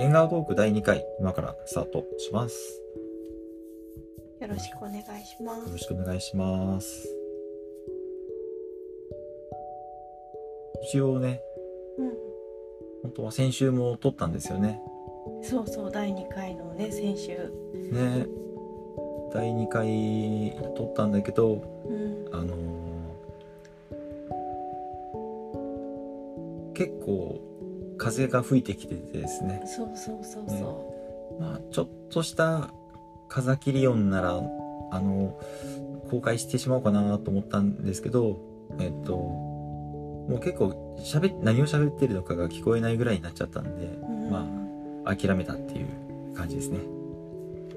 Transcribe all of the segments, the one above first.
縁側トーク第2回、今からスタートします。よろしくお願いしまよろす。しくお願いします。一応ね、うん、本当は先週も撮ったんですよね。そうそう第2回のね先週、ね。第2回撮ったんだけど、うん、あのー結構風が吹いてきててですね。そうそうそうねそまあ、ちょっとした風切り音なら、あの、公開してしまおうかなと思ったんですけど、えっと、もう結構喋っ、何を喋ってるのかが聞こえないぐらいになっちゃったんで、う、うん、まあ、諦めたっていう感じですね。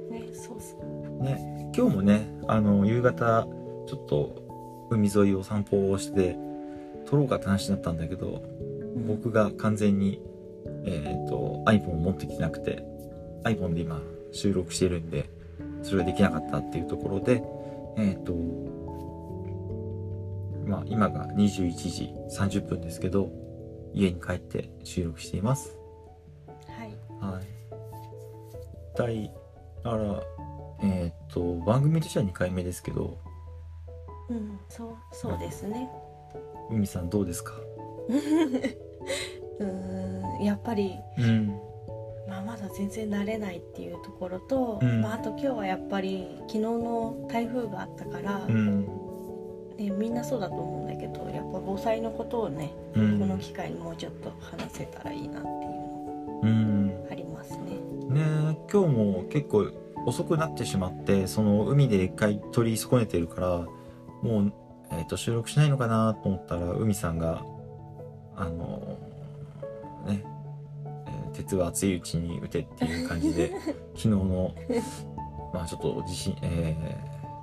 ねそうそうね、今日もね、あの、夕方、ちょっと海沿いを散歩をして、撮ろうかって話になったんだけど、うん僕が完全に、えっ、と iPhone を持ってきてなくて iPhone で今収録してるんでそれができなかったっていうところでえっ、とまあ今が21時30分ですけど家に帰って収録しています。はい。はい。第だからえっ、と番組としては2回目ですけど。うんそうそうですね。海さんどうですか？うーんやっぱり、うん。まあ、まだ全然慣れないっていうところと、うん。まあ、あと今日はやっぱり昨日の台風があったから、うん。ね、みんなそうだと思うんだけどやっぱ防災のことをね、うん。この機会にもうちょっと話せたらいいなっていうのうん。ありますね。ね今日も結構遅くなってしまってその海で一回取り損ねてるからもう、えー、と収録しないのかなと思ったら海さんがあのね、えー鉄は熱いうちに打てっていう感じで 昨日のまあちょっと地震、え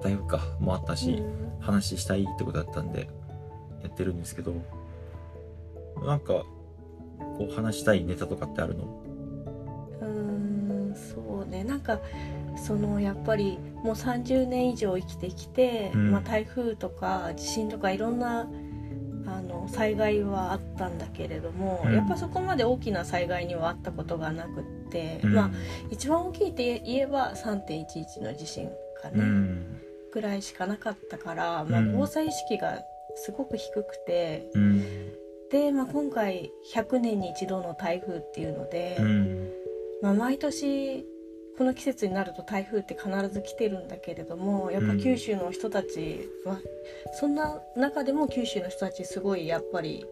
ー、台風かもあったし、うん。話したいってことだったんでやってるんですけどなんかこう話したいネタとかってあるの？うーんそうね。なんかそのやっぱりもう30年以上生きてきて、うん。まあ、台風とか地震とかいろんなあの災害はあったんだけれども、うん。やっぱそこまで大きな災害にはあったことがなくって、うん。まあ一番大きいって言えば3.11の地震かね、うん。ぐらいしかなかったから、まあ、うん。防災意識がすごく低くて、うん。で、まあ、今回100年に一度の台風っていうので。うん。まあ、毎年この季節になると台風って必ず来てるんだけれどもやっぱうん九州の人たちは、そんな中でも九州の人たちすごいやっぱり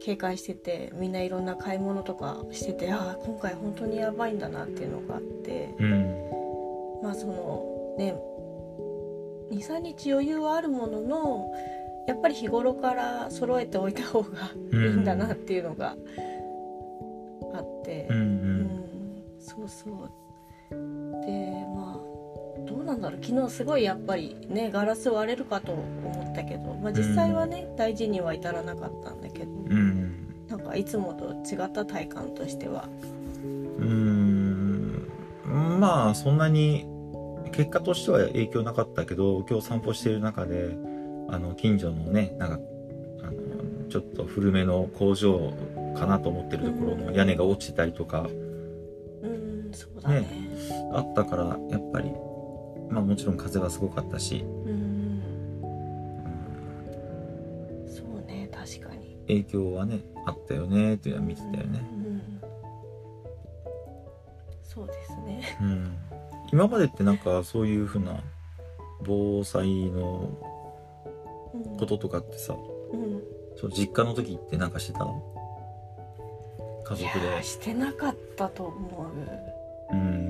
警戒しててみんないろんな買い物とかしててああ今回本当にやばいんだなっていうのがあってうん。まあそのね23日余裕はあるもののやっぱり日頃から揃えておいた方がいいんだなっていうのがあって。うんううんん。そうそうでまあどうなんだろう。昨日すごいやっぱりねガラス割れるかと思ったけど、まあ、実際はね、大事には至らなかったんだけどうん。なんかいつもと違った体感としては。うん。まあそんなに結果としては影響なかったけど今日散歩している中であの近所のねなんかあのちょっと古めの工場かなと思ってるところの屋根が落ちてたりとか。うん。そうだねあったからやっぱりまあもちろん風はすごかったし、うん。うん。そうね確かに。影響はねあったよねっていうのは見てたよね。うん。そうですね。うん、今までってなんかそういうふうな防災のうんこととかってさ、うん。そう実家の時ってなんかしてたの？家い族でしてなかったと思う。うん。まあ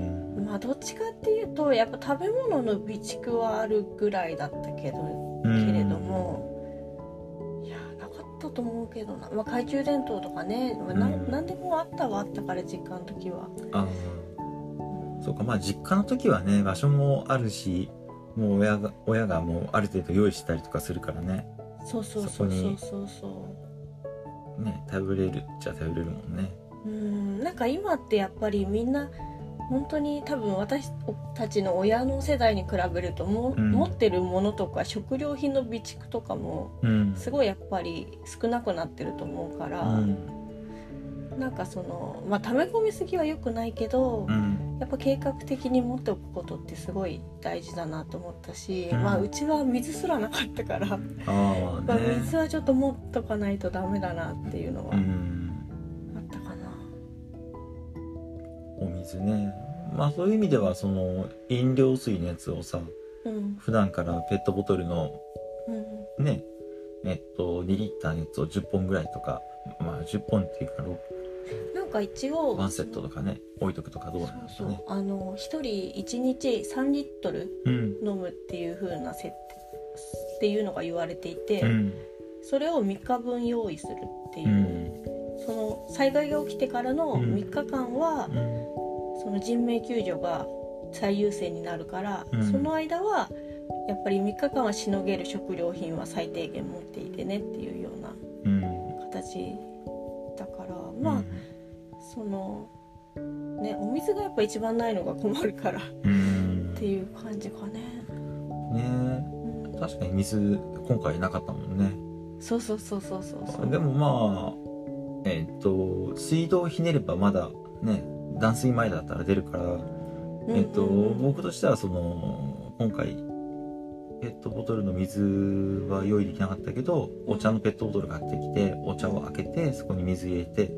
どっちかっていうとやっぱ食べ物の備蓄はあるぐらいだったけどうん。けれどもいやなかったと思うけどな、まあ、懐中電灯とかね、まあなうん。何でもあったはあったから実家の時は、ああそうかまあ実家の時はね場所もあるしもう親が親がもうある程度用意してたりとかするからね。そうそうそそうそうそう。そうね頼れるっちゃ頼れるもんね。うん。なんか今ってやっぱりみんな本当に多分私たちの親の世代に比べるとも、うん。持ってるものとか食料品の備蓄とかもうん。すごいやっぱり少なくなってると思うから、うん。なんかそのまあ溜め込みすぎは良くないけど、うん。やっぱ計画的に持っておくことってすごい大事だなと思ったし、うん。まあうちは水すらなかったから、あまあ水はちょっと持っとかないとダメだなっていうのはあうんお水ね。まあそういう意味ではその飲料水のやつをさうん。普段からペットボトルのうんねえっと2リッターのやつを10本ぐらいとかまあ10本っていうかなんか一応ワンセットとかね置いとくとかどうなんでしそうそうょう。ねあの一人一日3リットルうん。飲むっていう風な設定っていうのが言われていて、うん。それを3日分用意するっていうう、ん。その災害が起きてからのうん。3日間は、うんその人命救助が最優先になるから、うん。その間はやっぱり3日間はしのげる食料品は最低限持っていてねっていうようなうん形だからまあ、そのねお水がやっぱ一番ないのが困るからっうん。ていう感じかね。ね。うん。確かに水今回なかったもんね。そうそうそうそうそう。でもまあえっと水道をひねればまだね断水前だったら出るからうんえっと、うんうん僕としてはその今回ペットボトルの水は用意できなかったけどお茶のペットボトル買ってきてお茶を開けてそこに水入れて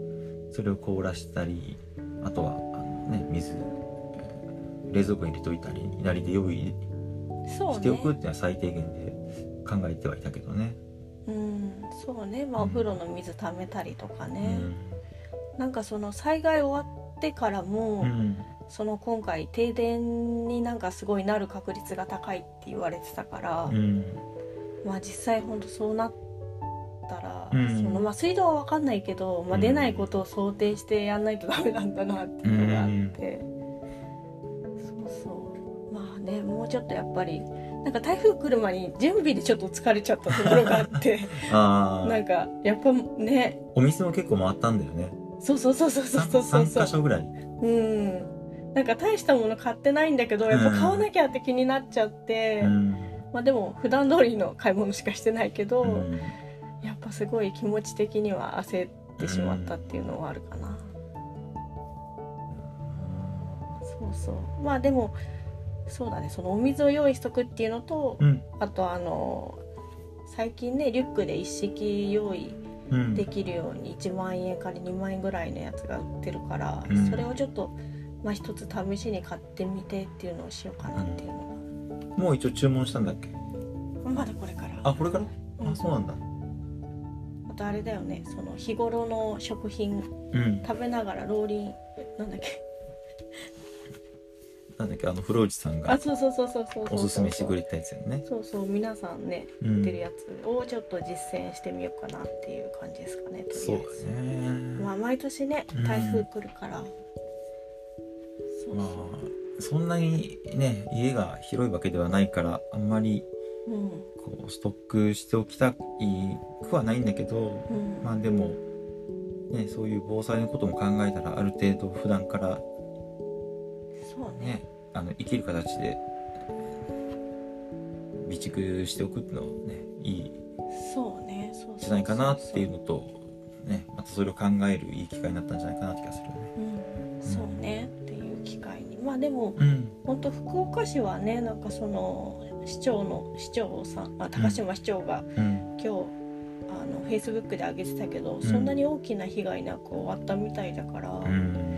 それを凍らしたりあとはあの、ね、水えー冷蔵庫に入れといたり左で用意しておくっね。ていうのは最低限で考えてはいたけどね。うん、そうね。まあお風呂の水溜めたりとかね。なんかその災害終わってからも、うん。うんその今回停電になんかすごいなる確率が高いって言われてたから、うん。まあ実際ほんとそうなったら、うん。そのまあ水道は分かんないけど、まあ、うん。出ないことを想定してやんないとダメなんだなっていうのがあって、そうそう。まあねもうちょっとやっぱりなんか台風来る前に準備でちょっと疲れちゃったところがあって。ああなんかやっぱね。お店も結構回ったんだよねそうそうそうそうそうそうそう。3, 箇所ぐらい。うん。なんか大したもの買ってないんだけどやっぱ買わなきゃって気になっちゃって、うん。まあでも普段通りの買い物しかしてないけど、うん。やっぱすごい気持ち的には焦ってしまったっていうのはあるかな、そうそう。まあでもそうだね。そのお水を用意しとくっていうのと、うん。あとあの最近ねリュックで一式用意うんできるように1万円から2万円ぐらいのやつが売ってるから、うん。それをちょっとまあ一つ試しに買ってみてっていうのをしようかなっていうのもう一応注文したんだっけ？が、まだこれから。あこれから？うん。あそうなんだ。あとあれだよねその日頃の食品うん。食べながらローリンえなんだっけ？なんだっけあの風呂内さんあがそうそうそうそうそうそうおすすめしてくれたやつよね。そうそう皆さんねうん。売ってるやつをちょっと実践してみようかなっていう感じですかねとりそうあえず。だね。まあ毎年ねうん。台風来るから、そうまそあそんなにね家が広いわけではないからあんまりううん。こうストックしておきたいくはないんだけどうん、まあでもねそういう防災のことも考えたらある程度普段からそうね。ねあの生きる形で備蓄しておくっていうのはねいいそうねそうじゃないかなっていうのとねまたそれを考えるいい機会になったんじゃないかなって気がするよね。うんそうねっていう機会に。まあでもうん。本当福岡市はねなんかその市長の市長さんあ高島市長がうん。今日あのフェイスブックで上げてたけど、ん。そんなに大きな被害なく終わったみたいだから、うん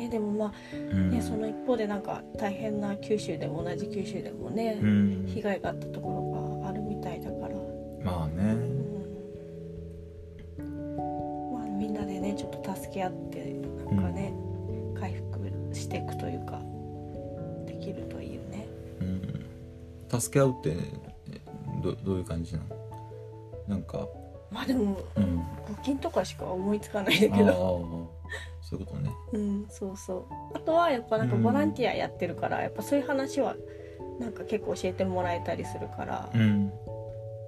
ね。でもまあうん。ね、その一方でなんか大変な九州でも同じ九州でもね、うん。被害があったところがあるみたいだから、まあね。うん。まあ、みんなでねちょっと助け合ってなんかね、回復していくというかできるといいよね。うん。助け合うってどどういう感じなの？なんか。まあでもうん。募金とかしか思いつかないんだけど、そういうことね。うん、そうそう。あとはやっぱなんかうん。ボランティアやってるから、やっぱそういう話はなんか結構教えてもらえたりするから、うん。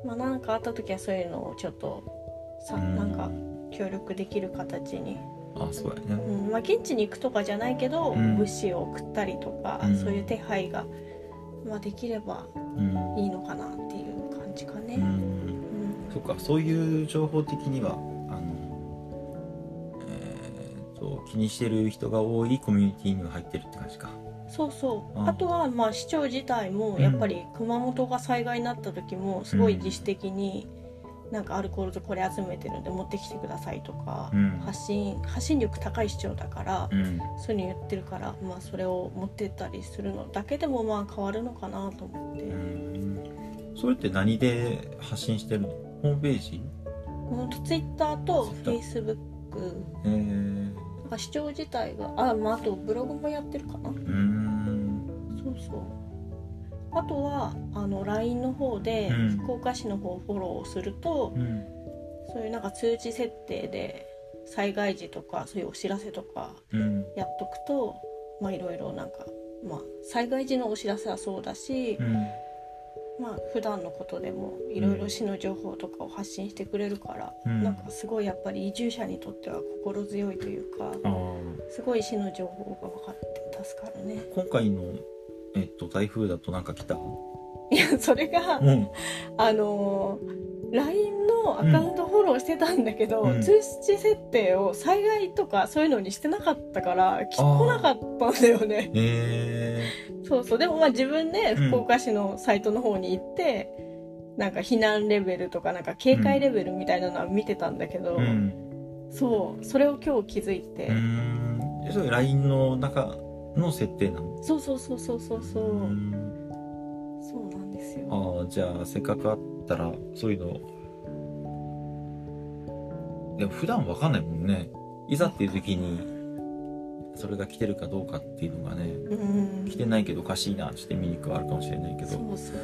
まあなんかあった時はそういうのをちょっとさ、うん。なんか協力できる形に、あそうやね。うんまあ、現地に行くとかじゃないけど、うん。物資を送ったりとか、うん。そういう手配が、まあ、できればうん。いいのかなっていう感じかね。うん。うん。そっかそういう情報的にはを気にしてる人が多いコミュニティには入ってるって感じか。そうそう。ああとはまあ市長自体もやっぱり熊本が災害になった時もすごい自主的になんかアルコールとこれ集めてるんで持ってきてくださいとか、うん。発信発信力高い市長だから、うん。そういうの言ってるから、まあ、それを持ってったりするのだけでもまあ変わるのかなと思って、うん。それって何で発信してるの？ホームページ？ほんとツイッターとフェイスブックか市長自体があ、まあ、あとブログもやってるかな。うーん。そうそう。あとはあの LINE の方でうん。福岡市の方をフォローすると、うん。そういうなんか通知設定で災害時とかそういうお知らせとかうん。やっとくとまあいろいろなんか、まあ、災害時のお知らせはそうだし、うんまあ普段のことでもいろいろ市の情報とかを発信してくれるから、うん。なんかすごいやっぱり移住者にとっては心強いというかすごい市の情報が分かって助かるね。今回の、えっと、台風だとなんか来た？いやそれが、うん。あのー LINE のアカウントフォローしてたんだけど、うん。通知設定を災害とかそういうのにしてなかったからき来なかったんだよね。えそうそう。でもまあ自分でうん。福岡市のサイトの方に行って、なんか避難レベルとかなんか警戒レベルみたいなのは見てたんだけど、ー、うん。そうそれを今日気づいて、うーん。えそれ LINE の中の設定なの？そうそうそうそうそうそう。う、ん。そうなんですよ。ああじゃあせっかくあったらそういうの。でも普段わかんないもんね。いざっていう時にそれが来てるかどうかっていうのがねうん。来てないけどおかしいなってして見に行くはあるかもしれないけど。そうそう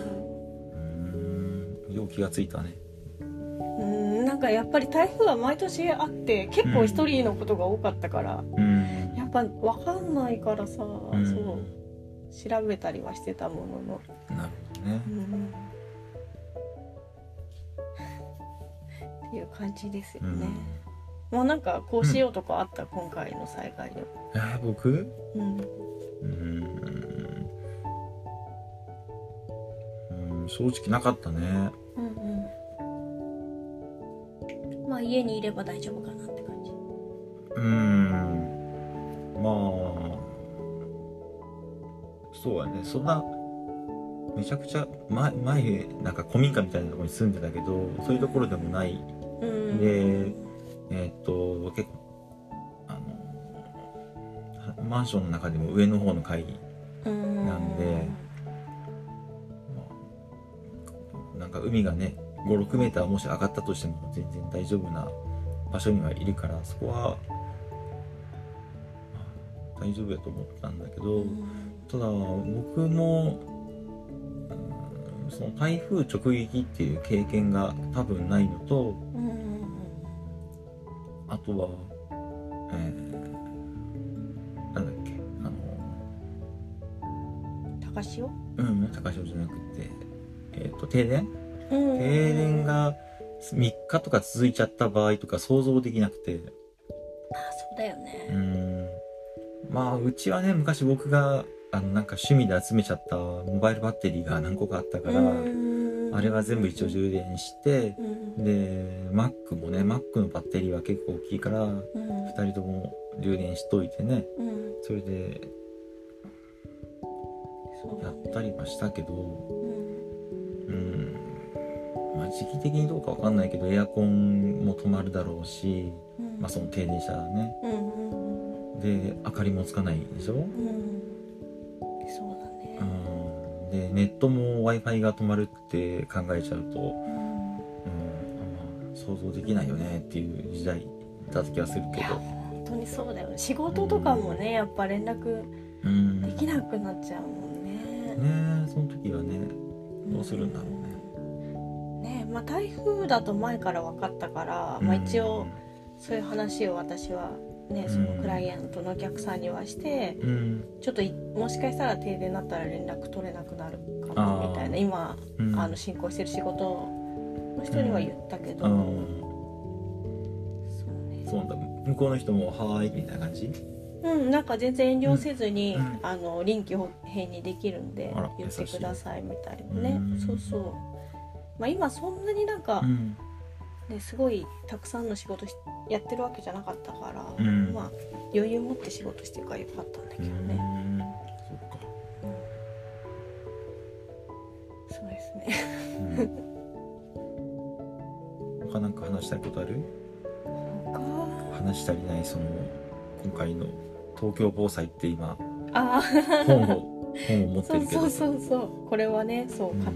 う。よう気がついたね。うん。なんかやっぱり台風は毎年あって結構一人のことが多かったから、うん。やっぱ分かんないからさ、うん。そう。調べたりはしてたものの、なるほどね。うん。っていう感じですよね、もうなんかこうしようとかあった、今回の災害でえー、僕？うん。うーん。うん正直なかったね。うんうん。まあ家にいれば大丈夫かなって感じ。うーん。まあ。そうやね。そんなめちゃくちゃ前前なんか古民家みたいなところに住んでたけどそういうところでもない。うん。でえーっと結構あのマンションの中でも上の方の階うんなん。でなんか海がね56メーターもし上がったとしても全然大丈夫な場所にはいるからそこは、まあ大丈夫やと思ったんだけど、うん。ただ僕もうんその台風直撃っていう経験が多分ないのとうんあとは、えーなんだっけあの高潮？うん高潮じゃなくて、えー、と停電？うん。停電が3日とか続いちゃった場合とか想像できなくて。あそうだようねん。まあうちはね昔僕があのなんか趣味で集めちゃったモバイルバッテリーが何個かあったから、うんあれは全部一応充電してうん。で Mac もね Mac のバッテリーは結構大きいからうん。2人とも充電しといてねうん。それでやったりはしたけどうん。うん。まあ時期的にどうかわかんないけどエアコンも止まるだろうしうん。まあその停電したらねで明かりもつかないでしょ、でネットも w i f i が止まるって考えちゃうと、うんうんまあ、想像できないよねっていう時代だった気がするけど、本当にそうだよね。仕事とかもねやっぱ連絡うん、できなくなっちゃうもんね。ねえその時はねどうするんだろうね。ねまあ台風だと前から分かったから、まあ、一応そういう話を私はねそのクライアントのお客さんにはしてうん。ちょっといもしかしたら停電になったら連絡取れなくなるかもみたいな今うん。あの進行してる仕事の人には言ったけど、うん。そうね。そうだ。向こうの人も「はーい」みたいな感じ？うん、なんか全然遠慮せずに、あの臨機応変にできるんで言ってくださいみたいなね。そうそう。まあ今そんなになんか、うんですごいたくさんの仕事しやってるわけじゃなかったから、うん。まあ余裕持って仕事してるからよかったんだけうどね、ん。そっか。そうですね。うん。他なんか話したいことある？他？話し足りないその今回の東京防災って今あ本を本を持ってるけどそうそうそうこれはねそうか、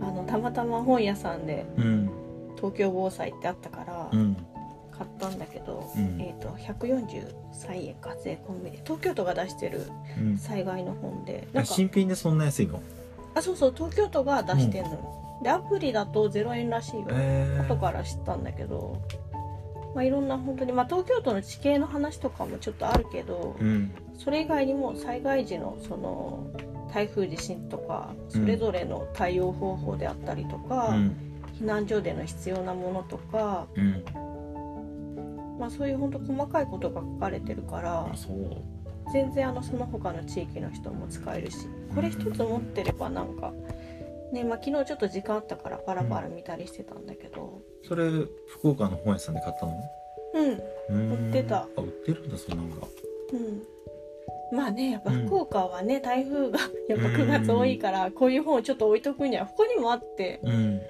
あのたまたま本屋さんでうん東京防災ってあったからうん。買ったんだけど、うん。えっ、と143円か税込みで東京都が出してるうん。災害の本でなんか新品でそんな安いの？あそうそう東京都が出してんのよ、でアプリだと0円らしいよ、え後から知ったんだけど、まあ、いろんな本当に、まあ、東京都の地形の話とかもちょっとあるけど、うん。それ以外にも災害時のその台風地震とかそれぞれの対応方法であったりとか、うん避難所での必要なものとか、うん。まあ、そういう本当細かいことが書かれてるから全然あのその他の地域の人も使えるしこれ一つ持ってればなんか、ねまあ、昨日ちょっと時間あったからパラパラ見たりしてたんだけど。それ福岡の本屋さんで買ったの？うん。うん。売ってた。あ売ってるんだそんなんが。うん。まあねやっぱ福岡はね、台風がやっぱ9月多いからこういう本をちょっと置いとくには他にもあってうん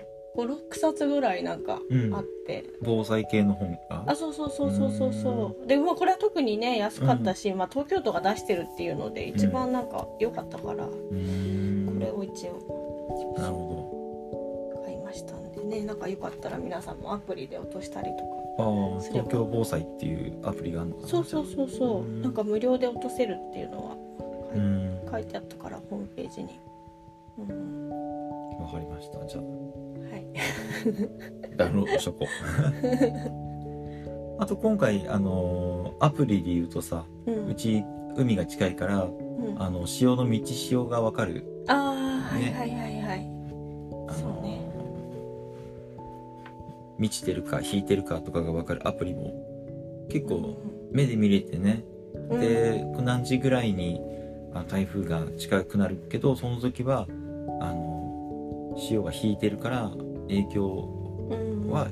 56冊ぐらいなんかうん。あって、防災系の本が？あそうそうそうそうそうそう。でもこれは特にね安かったし、まあ、東京都が出してるっていうので一番なんか良かったから、これを一応なるほ買いましたんでね。なんかよかったら皆さんもアプリで落としたりとどあ東京防災っていうアプリがあるのかなかそうそうそうそう。うん。なんか無料で落とせるっていうのはうん。書いてあったからホームページに。うん。わかりました。じゃはい。あダウンロードしとこ。う あと今回あのーアプリで言うとさうん。うち海が近いからうん。ああの潮の満ち潮がわかる。あーはいね。はいはいはい。あそうね。満ちてるか引いてるかとかが分かる。アプリも結うん構目で見れてね、うん。で何時ぐらいにあ台風が近くなるけどその時はあの潮が引いてるから影響うんは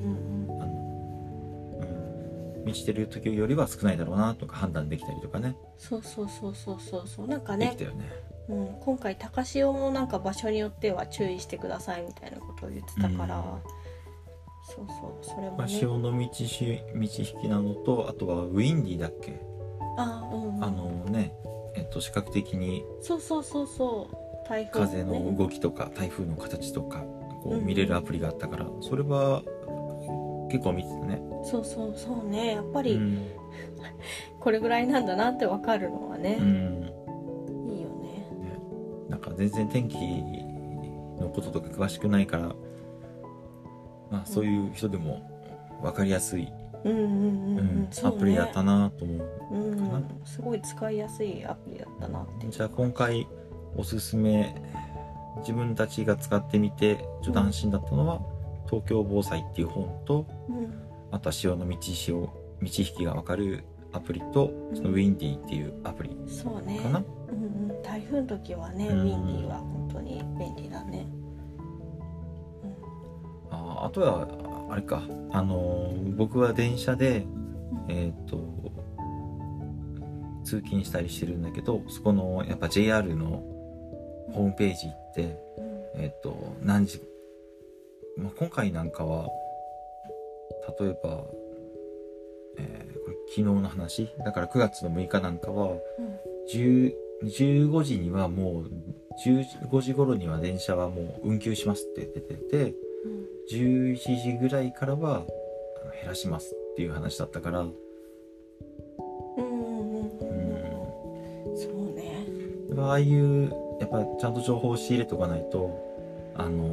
満ちてる時よりは少ないだろうなとか判断できたりとかね。そうそうそうそうそう。そうなんかねできたよね。うん、今回高潮もなんか場所によっては注意してくださいみたいなことを言ってたから、うん。そうそうそれもまあ、ね潮の満ちし満ち引きなのとあとはウィンディーだっけ？あうんうん。あのねえっと視覚的にそうそうそうそう。台風風の動きとか台風の形とかこううん。見れるアプリがあったからそれは結構見てたね。そうそうそうね。やっぱりうん。これぐらいなんだなってわかるのはね。う、ん。いいよね。なんか全然天気のこととか詳しくないから、まあ、そういう人でも分かりやすい、アプリだったなと思う。うん。かなすごい使いやすいアプリだったなって。じゃあ今回おすすめ自分たちが使ってみてちょっと安心だったのは「東京防災」っていう本とうん。あとは潮の満ち潮満ち引きが分かるアプリとそのウィンディーっていうアプリそうね。かな、うんうん、台風の時はね、うん。ウィンディーは本当に便利だね。ああとはあれか。あのー僕は電車でえっ、と通勤したりしてるんだけどそこのやっぱ JR のホームページ行ってうん。えっ、と何時、まあ、今回なんかは例えば、えーこれ昨日の話？だから9月の6日なんかはうん。10 15時にはもう15時頃には電車はもう運休しますって出ててうん。11時ぐらいからは減らしますっていう話だったから、うんうんうんうん。そうね。ああいうやっぱちゃんと情報を仕入れとかないとあの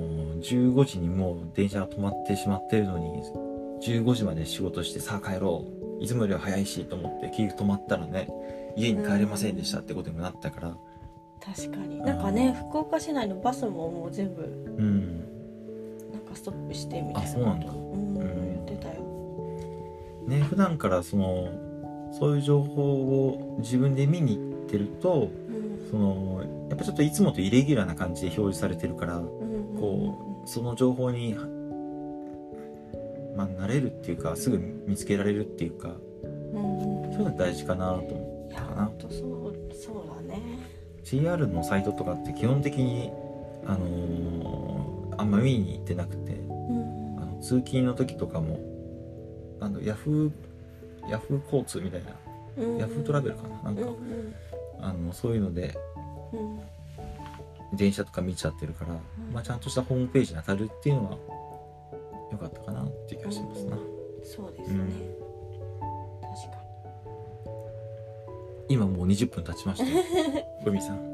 15時にもう電車が止まってしまってるのに15時まで仕事してさあ帰ろう。いつもよりは早いしと思って結局止まったらね家に帰れませんでしたってことにもなったから。確かに。なんかね福岡市内のバスももう全部うん。なんかストップしてみたいな。あそうなんだ。うんうん。言ってたよ。ね普段からそのそういう情報を自分で見に行ってるとうん。そのやっぱちょっといつもとイレギュラーな感じで表示されてるからこうその情報にまあ、慣れるっていうかすぐ見つけられるっていうかうん。そういうの大事かなと思ったかな。そうそうだね。JR のサイトとかって基本的にあのーあんま見に行ってなくてうん。あの通勤の時とかもあのヤフーヤフー交通みたいなうん。ヤフートラベルかななんか、うんあのそういうのでうん電車とか見ちゃってるから、ん。まあ、ちゃんとしたホームページに当たるっていうのは良かったかなっていう気がしますな、そうですね、うん確か今もう20分経ちました さん。に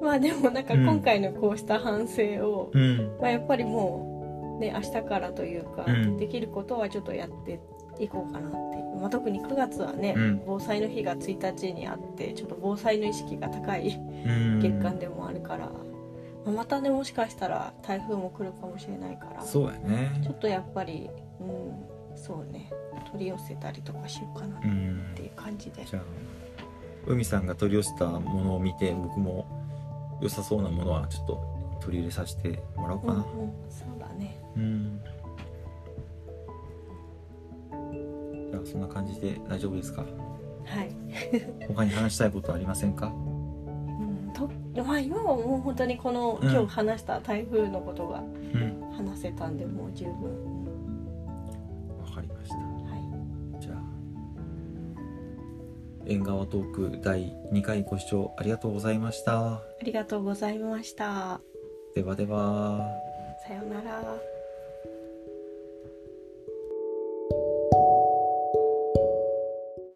まあでもなんか今回のこうした反省を、うん。まあ、やっぱりもうね明日からというか、うん。できることはちょっとやっていこうかなってまあ、特に9月はね、うん。防災の日が1日にあってちょっと防災の意識が高いうん。月間でもあるから、まあまたねもしかしたら台風も来るかもしれないから。ちそうやね。ょっとやっぱり、うん、そうね。取り寄せたりとかしようかなっうんていう感じで、じゃあ海さんが取り寄せたものを見て僕も良さそうなものはちょっと取り入れさせてもらおうかな。うんうん、そうだね。うんそんな感じで大丈夫ですか？はい、他に話したいことありませんかうん、とまあ今はもう本当にこの、うん。今日話した台風のことがうん。話せたんでもう十分、わかりました。はい。じゃあ縁側トーク第2回ご視聴ありがとうございました。ありがとうございました。ではでは。さようなら。